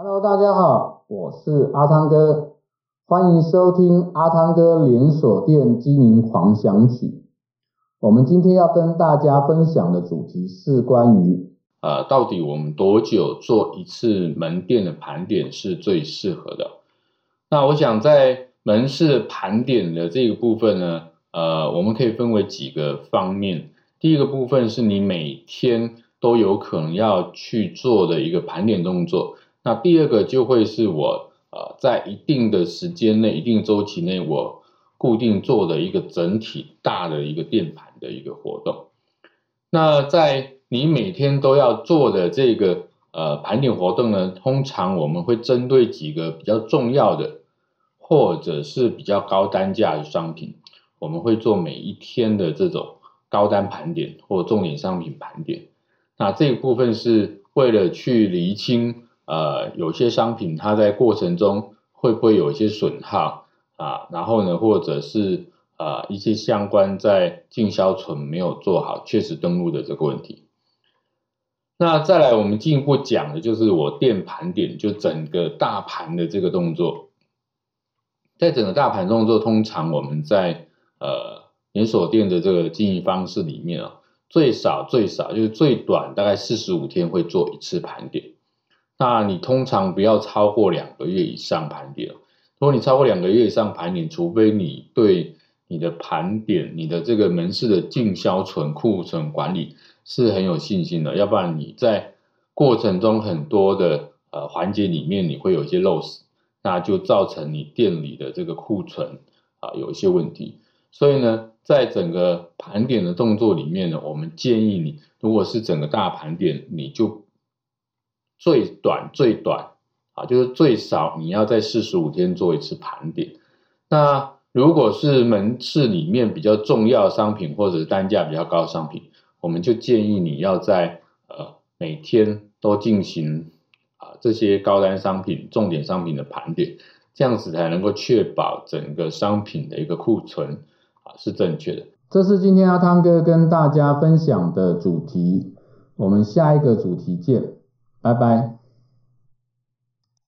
Hello，大家好，我是阿汤哥，欢迎收听阿汤哥连锁店经营狂想曲。我们今天要跟大家分享的主题是关于，呃，到底我们多久做一次门店的盘点是最适合的？那我想在门市盘点的这个部分呢，呃，我们可以分为几个方面。第一个部分是你每天都有可能要去做的一个盘点动作。那第二个就会是我呃，在一定的时间内、一定周期内，我固定做的一个整体大的一个店盘的一个活动。那在你每天都要做的这个呃盘点活动呢，通常我们会针对几个比较重要的，或者是比较高单价的商品，我们会做每一天的这种高单盘点或重点商品盘点。那这个部分是为了去厘清，呃，有些商品它在过程中会不会有一些损耗啊？然后呢，或者是呃一些相关在进销存没有做好确实登录的这个问题。那再来，我们进一步讲的就是我店盘点，就整个大盘的这个动作。在整个大盘动作，通常我们在呃连锁店的这个经营方式里面啊，最少最少就是最短大概四十五天会做一次盘点。那你通常不要超过两个月以上盘点。如果你超过两个月以上盘点，除非你对你的盘点、你的这个门市的进销存库存管理是很有信心的，要不然你在过程中很多的呃环节里面你会有一些漏失，那就造成你店里的这个库存啊有一些问题。所以呢，在整个盘点的动作里面呢，我们建议你，如果是整个大盘点，你就最短最短啊，就是最少你要在四十五天做一次盘点。那如果是门市里面比较重要商品，或者是单价比较高的商品，我们就建议你要在呃每天都进行啊这些高单商品、重点商品的盘点，这样子才能够确保整个商品的一个库存啊是正确的。这是今天阿汤哥跟大家分享的主题，我们下一个主题见。拜拜。